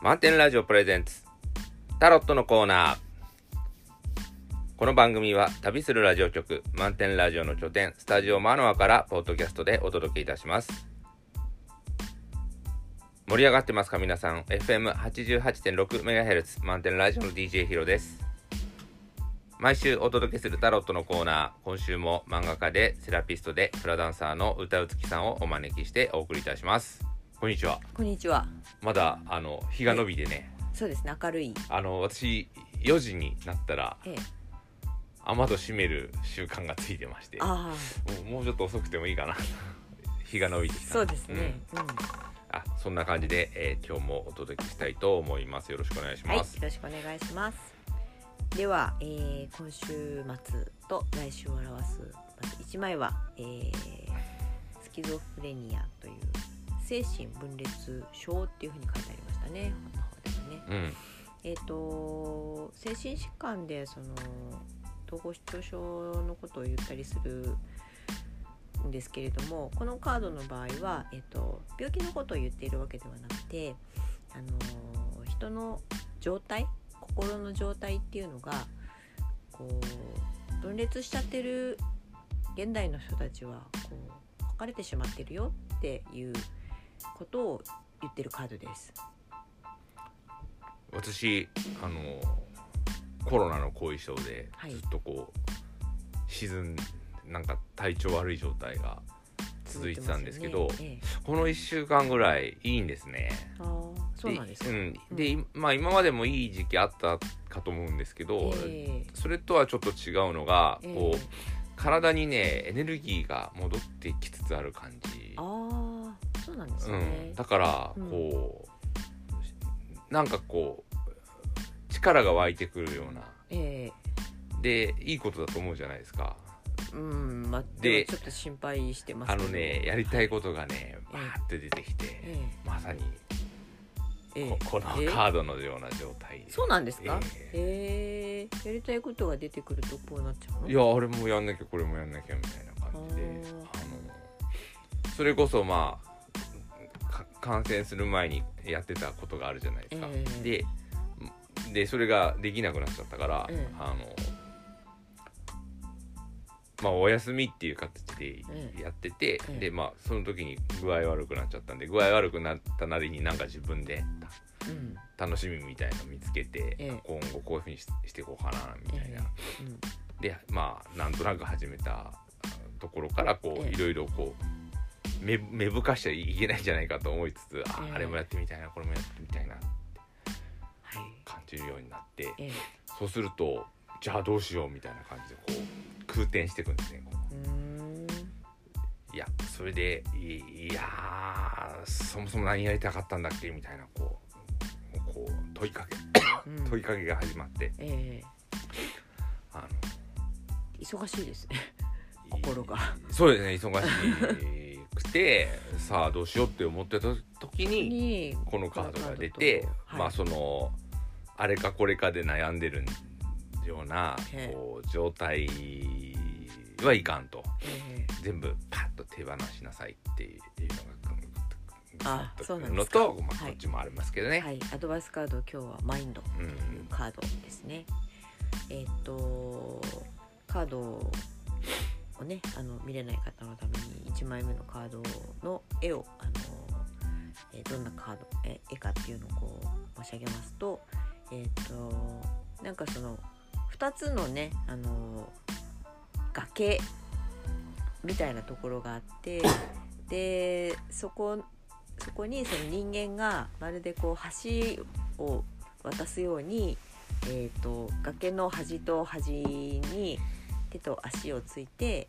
満点ラジオプレゼンツ。タロットのコーナー。この番組は旅するラジオ局満点ラジオの拠点スタジオマノアからポッドキャストでお届けいたします。盛り上がってますか皆さん？FM88.6MHz 満点ラジオの DJ ヒロです。毎週お届けするタロットのコーナー。今週も漫画家でセラピストでフラダンサーの歌うつきさんをお招きしてお送りいたします。こんにちはこんにちは。まだあの日が伸びてねそうですね、明るい。あの私4時になったらええ、雨戸閉める習慣がついてましてもあうもうちょっと遅くてもいいかな 日が伸びてきあ、たそうですね。うん。あそんな感じで、えー今日もお届けしたいと思いますよろしくお願いしはい、よます、ろしくお願いします。では、えー、今週末と来週を表すまず1枚は、えー、スキゾフレニアという精神分裂症っていうふうに書いてありましたね。本の方ではね。うんえっ、と精神疾患でその統合失調症のことを言ったりするんですけれどもこのカードの場合は、えっと病気のことを言っているわけではなくて、あの人の状態心の状態っていうのがこう分裂しちゃってる現代の人たちはこう書かれてしまってるよっていうことを言ってるカードです。私あのコロナの後遺症ではい。ずっとこう、沈んなんか体調悪い状態が続いてたんですけど続いてますよね。ええ。この1週間ぐらいいいんですね。そうなんですか。うん、で、いまあ今までもいい時期あったかと思うんですけど、えそれとはちょっと違うのが、えこうえ体にねエネルギーが戻ってきつつある感じ。ああそうなんですうね。ん、。だからうん。こう、なんかこう力が湧いてくるような。えでいいことだと思うじゃないですか。えうんまあでちょっと心配してますあ。のねやりたいことがねええバーって出てきて、えまさにええ。えここのえカードのような状態で、そうなんですか？ええ。え。やりたいことが出てくるとこうなっちゃうの？いやあれもやんなきゃこれもやんなきゃみたいな感じで。ああのそれこそまあか感染する前にやってたことがあるじゃないですか、えででそれができなくなっちゃったから、ええ。あのまあお休みっていう形でええ。やってて、ええ。でまあその時に具合悪くなっちゃったんで具合悪くなったなりになんか自分でうん。楽しみみたいの見つけて、ええ。今後こういうふうにししていこうかなみたいな、でまあなんとなく始めたところからこうええ。いろいろこう芽芽吹かしちゃいけないんじゃないかと思いつつ、あええ。あれもやってみたいなこれもやってみたいなはい。感じるようになってええ。そうするとじゃあどうしようみたいな感じでこう空転していくんですねいやそれでいいやーそもそも何やりたかったんだっけみたいなこうこう問いかけうん。問いかけが始まって。ええ。あ忙しいです。ね。の心が。そうですね忙しくてさあどうしようって思ってた時ににこのカードが出て、はい。まあそのあれかこれかで悩んでるようなええ。こう状態はいかんと。ええ。全部パッと手放しなさいっていうのがあそうなんでと、まあ、はいこっちもありますけどね。はい、アドバイスカード今日はマインドというカードですね。えっ、とカードをねあの見れない方のために1枚目のカードの絵をあの、えーどんなカードえ絵かっていうのをこう申し上げますとえっ、となんかその2つのねあの崖みたいなところがあってでそこそこにその人間がまるでこう橋を渡すように、えー、と崖の端と端に手と足をついて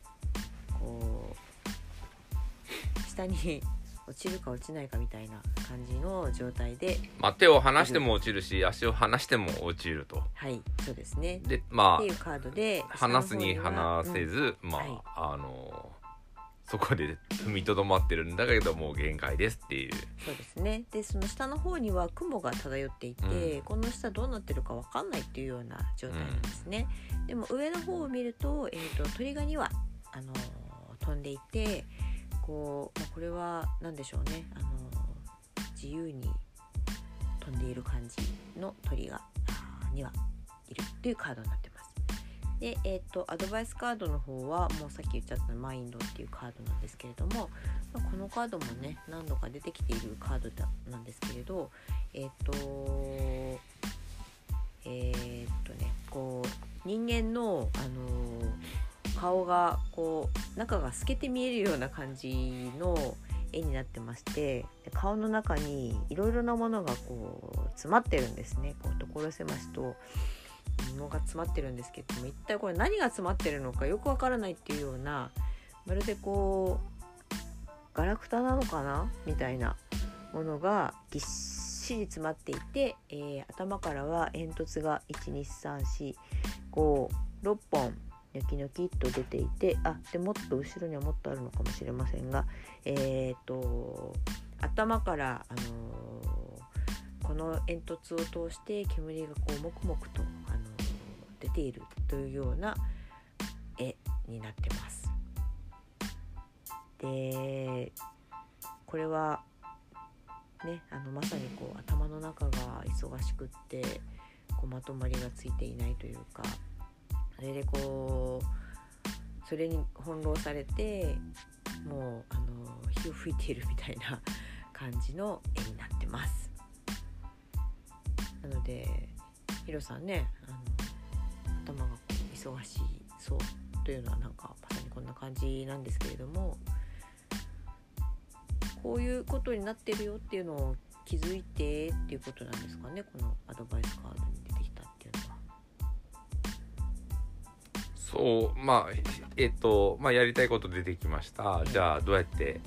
こう下に落ちるか落ちないかみたいな感じの状態でまあ、手を離しても落ちるし足を離しても落ちると。はいそうですね。でまっていうカードであ離すに離せず、まあ、はいあのそこで踏みとどまってるんだけどもう限界ですっていう。そうですね。でその下の方には雲が漂っていて、うん。この下どうなってるかわかんないっていうような状態なんですね、でも上の方を見ると,、えー、と鳥が2羽、あのー飛んでいてこう、まあ、これは何でしょうね、あのー自由に飛飛んでいる感じの鳥がにはいるっていうカードになってます。で、えーと、アドバイスカードの方はもうさっき言っちゃったマインドっていうカードなんですけれども、まあ、このカードもね何度か出てきているカードなんですけれどえっ、ー、とえー、とねこう人間の、あのー、顔がこう中が透けて見えるような感じの絵になってまして顔の中にいろいろなものがこう詰まってるんですね。こう所狭しと。物が詰まってるんですけども一体これ何が詰まってるのかよくわからないっていうようなまるでこうガラクタなのかな？みたいなものがぎっしり詰まっていて、えー、頭からは煙突が12345 6本ニョキニョキっと出ていてあでもっと後ろにはもっとあるのかもしれませんがえっ、と頭から、あのー、この煙突を通して煙がこうもくもくと、あの、出ているというような絵になってます。でこれはねあのまさにこう頭の中が忙しくってこうまとまりがついていないというかそれでこうそれに翻弄されてもうあの火を吹いているみたいな 感じの絵になってますなのでヒロさんねあの頭が忙しいそうというのはなんかまさにこんな感じなんですけれどもこういうことになってるよっていうのを気づいてっていうことなんですかねこのアドバイスカードにそうまあえっ、とまあやりたいこと出てきました、じゃあどうやって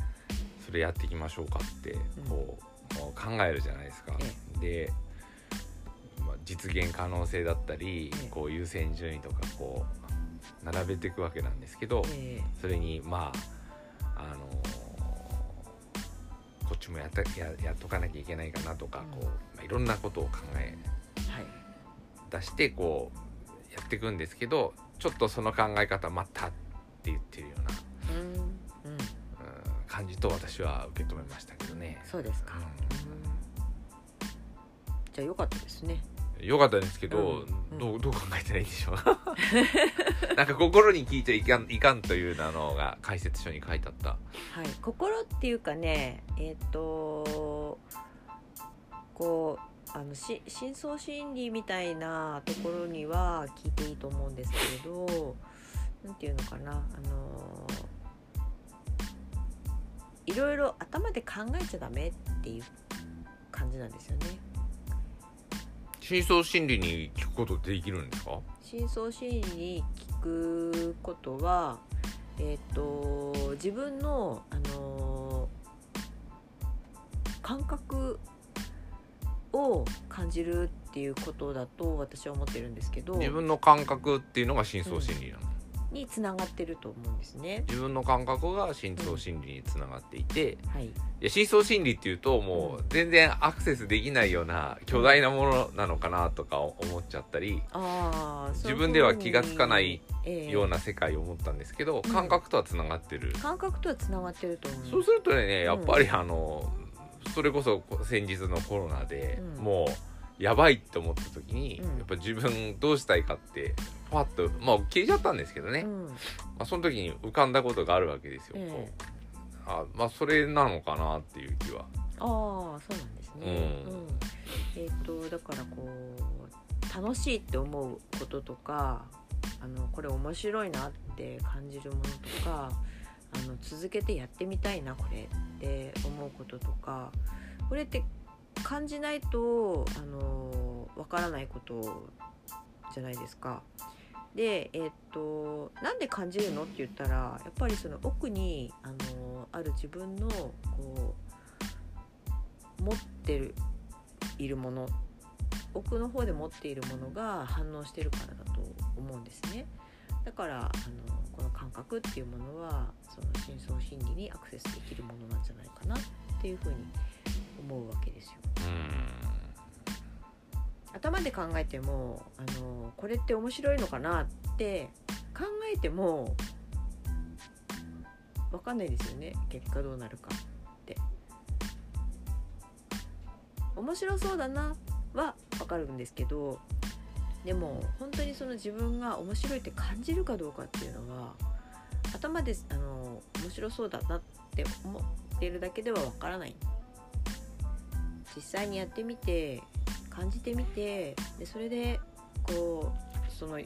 それやっていきましょうかってこう,、もう考えるじゃないですか。で、まあ、実現可能性だったり、こう優先順位とかこう並べていくわけなんですけど、それにまああのこっちもやったややっとかなきゃいけないかなとか、こう、まあ、いろんなことを考え出してこうやっていくんですけどちょっとその考え方またって言ってるような、うんうん、感じと私は受け止めましたけどね。そうですか、じゃあよかったですね。よかったですけど、うん、どうどう考えたらいいんでしょう？なんか心に聞いちゃいかんいかんというのが解説書に書いてあった。はい、心っていうかねえっ、ー、とこうあのし深層心理みたいなところには聞いていいと思うんですけれど何て言うのかなあのいろいろ頭で考えちゃダメっていう感じなんですよね。深層心理に聞くことできるんですか？深層心理に聞くことはえっ、ー、と自分のあの感覚を感じるっていうことだと私は思ってるんですけど。自分の感覚っていうのが深層心理なん、につながってると思うんですね。自分の感覚が深層心理につながっていて、うん、はい、いや深層心理っていうともう全然アクセスできないような巨大なものなのかなとか思っちゃったり、うん、自分では気が付かないような世界を思ったんですけど、感覚とはつながってる、感覚とはつながってると思う。そうするとねやっぱりあの、それこそ先日のコロナで、もうやばいって思った時に、やっぱ自分どうしたいかってパッとまあ消えちゃったんですけどね、まあ、その時に浮かんだことがあるわけですよ、えー、あまあそれなのかなっていう気は。ああそうなんですね、うん、うん、えっ、ー、とだからこう楽しいって思うこととかあのこれ面白いなって感じるものとかあの続けてやってみたいなこれって思うこととかこれって感じないとあのわからないことじゃないですか。でえー、っとなんで感じるの？って言ったらやっぱりその奥にあのある自分のこう持ってるいるもの奥の方で持っているものが反応してるからだと思うんですね。だからあのこの感覚っていうものはその深層心理にアクセスできるものなんじゃないかなっていうふうに思うわけですよ。頭で考えてもあのこれって面白いのかなって考えても分かんないですよね結果どうなるかって。面白そうだなは分かるんですけどでも本当にその自分が面白いって感じるかどうかっていうのは頭であの面白そうだなって思っているだけでは分からない実際にやってみて感じてみてでそれでこうその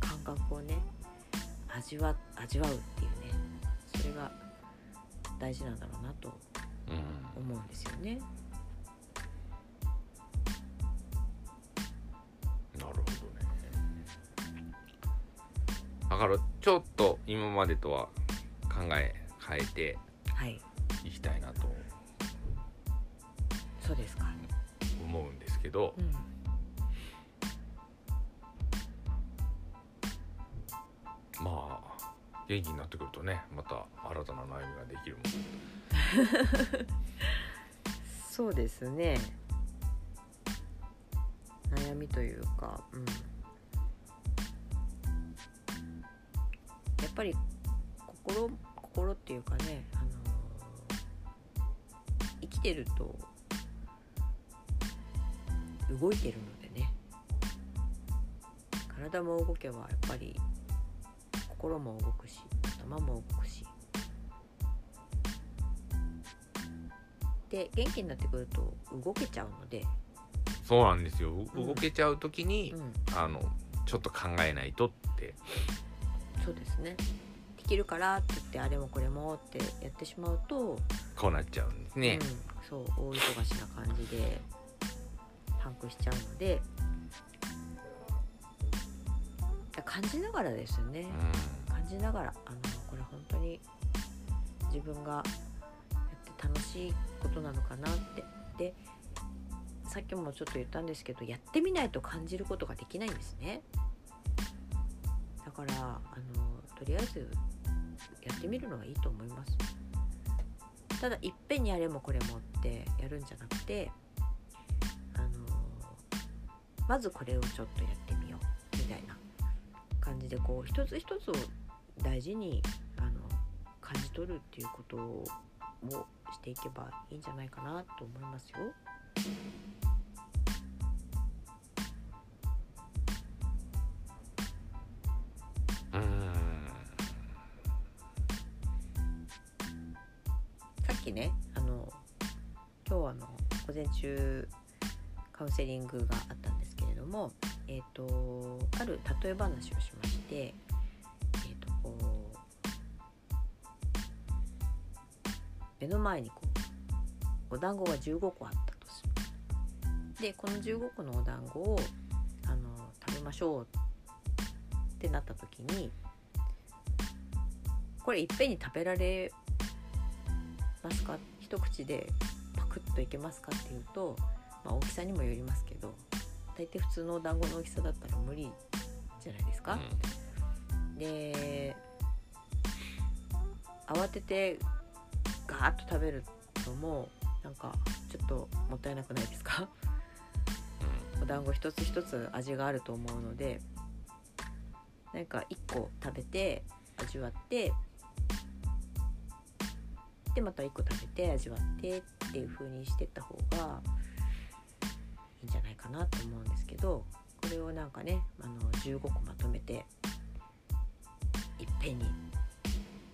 感覚をね味わ味わうっていうねそれが大事なんだろうなと思うんですよね。なるほどね。だからちょっと今までとは考え変えてはい。いきたいなと。そうですか、けど、うん、まあ元気になってくるとねまた新たな悩みができるもん。そうですね。悩みというか、うん、やっぱり心心っていうかね、あのー生きてると動いてるのでね。体も動けばやっぱり心も動くし頭も動くし。で元気になってくると動けちゃうので、そうなんですよ。うん。動けちゃう時に、うん、あのちょっと考えないとって。そうですね。できるからって言ってあれもこれもってやってしまうと、こうなっちゃうんですね。うん、そう大忙しな感じでパンクしちゃうので感じながらですよね、う感じながらあのこれ本当に自分がやって楽しいことなのかなって。でさっきもちょっと言ったんですけどやってみないと感じることができないんですね。だからあのとりあえずやってみるのがいいと思います。ただいっぺんにあれもこれもってやるんじゃなくてまずこれをちょっとやってみようみたいな感じでこう一つ一つを大事にあの感じ取るっていうことをしていけばいいんじゃないかなと思いますよ。さっきねあの今日はあの午前中カウンセリングがあったんも、えー、とある例え話をしまして、えー、とこう目の前にこうお団子が15個あったとする。でこの15個のお団子をあの食べましょうってなった時にこれいっぺんに食べられますか？一口でパクッといけますかっていうと、まあ、大きさにもよりますけど大抵普通のお団子の大きさだったら無理じゃないですか？で慌ててガーッと食べるのもなんかちょっともったいなくないですか？お団子一つ一つ味があると思うのでなんか1個食べて味わってでまた1個食べて味わってっていう風にしてった方がかなと思うんですけどこれをなんかねあの15個まとめていっぺんに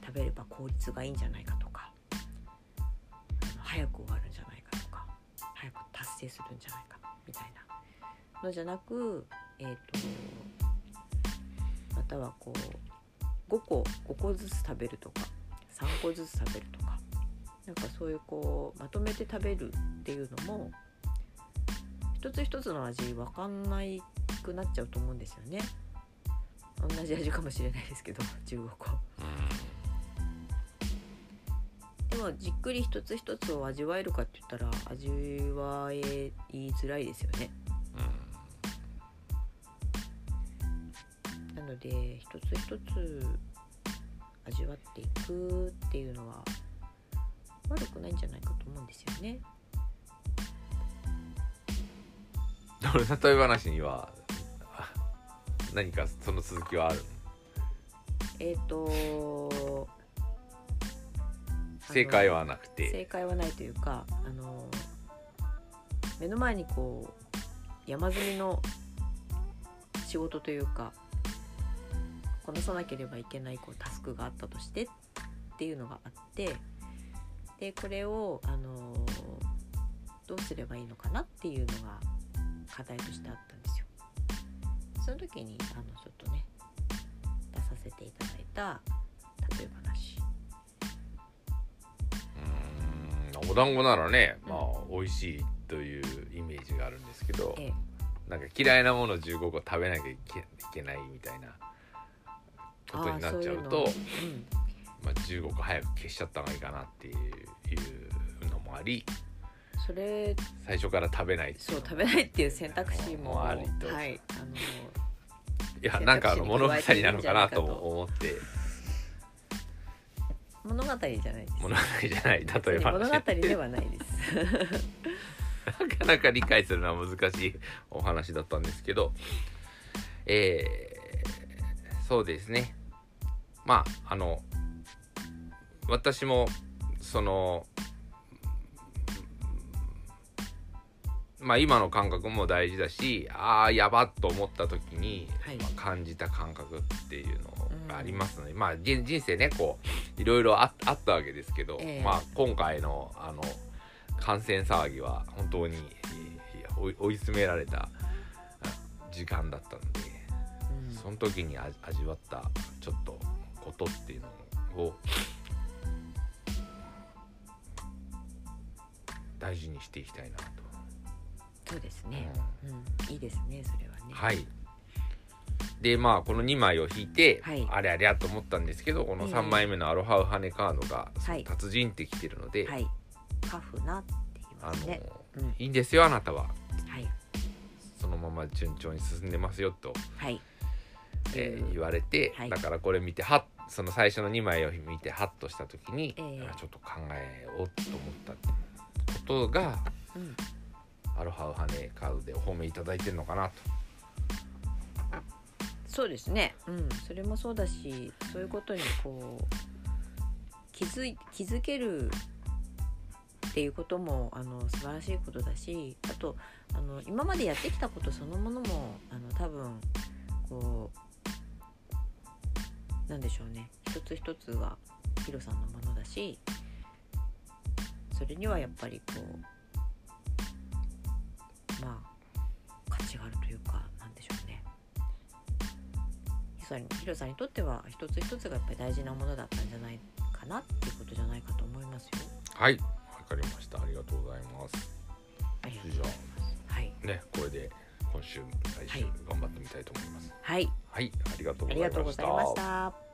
食べれば効率がいいんじゃないかとか早く終わるんじゃないかとか早く達成するんじゃないかみたいなのじゃなくえっ、とまたはこう5個5個ずつ食べるとか3個ずつ食べるとかなんかそういうこうまとめて食べるっていうのも一つ一つの味分かんないくなっちゃうと思うんですよね。同じ味かもしれないですけど 15個でもじっくり一つ一つを味わえるかって言ったら味わえ言いづらいですよね。なので一つ一つ味わっていくっていうのは悪くないんじゃないかと思うんですよね。でも例え話にはあ何かその続きはあるの？えっ、と正解はなくて。正解はないというかあの目の前にこう山積みの仕事というかこなさなければいけないこうタスクがあったとしてっていうのがあってでこれを、あのどうすればいいのかなっていうのが課題としてあったんですよ。その時にあのちょっとね出させていただいた例え話。うんお団子ならねまあ美味しいというイメージがあるんですけど、えなんか嫌いなもの15個食べなきゃいけないみたいなことになっちゃうとうん。まあ、15個早く消しちゃった方がいいかなっていうのもありそれ最初から食べないそうの食べないっていう選択肢ももありと。はいあのいやなんか物語なのかなと思って。物語じゃないです。物語じゃない。例えば物語ではないです。なかなか理解するのは難しいお話だったんですけど。えーそうですね。まああの私もそのまあ今の感覚も大事だしああやばっと思った時に、はい。まあ、感じた感覚っていうのがありますので、まあ人人生ねこういろいろああったわけですけど、ええ。まあ今回のあの感染騒ぎは本当に追い詰められたあ時間だったのでうん。その時にあ味わったちょっとことっていうのを大事にしていきたいなと。そうですね、うん、いいですねそれはね。はい。でまあこの2枚を引いて、はい。あれあれやと思ったんですけどこの3枚目のアロハウハネカードがはい。達人ってきてるので、はい。カフナって言いあのますね。うん。いいんですよあなたは。はい。そのまま順調に進んでますよと、はい。えー言われて、はい。だからこれ見てはっその最初の2枚を見てハッとした時に、ええ。あちょっと考えようと思ったことがうんアロハウハネカードでお褒めいただいてるのかなと。そうですねうんそれもそうだしそういうことにこう気づい気づけるっていうこともあの素晴らしいことだしあとあの今までやってきたことそのものもあの多分こうなんでしょうね一つ一つがヒロさんのものだしそれにはやっぱりこうまあ価値があるというかなんでしょうねヒロさんにとっては一つ一つがやっぱり大事なものだったんじゃないかなっていうことじゃないかと思いますよ。はいわかりましたありがとうございます。ありがとうございます。はい、あねこれで今週来週はい頑張ってみたいと思います。はい、はい、あり。がとうございました。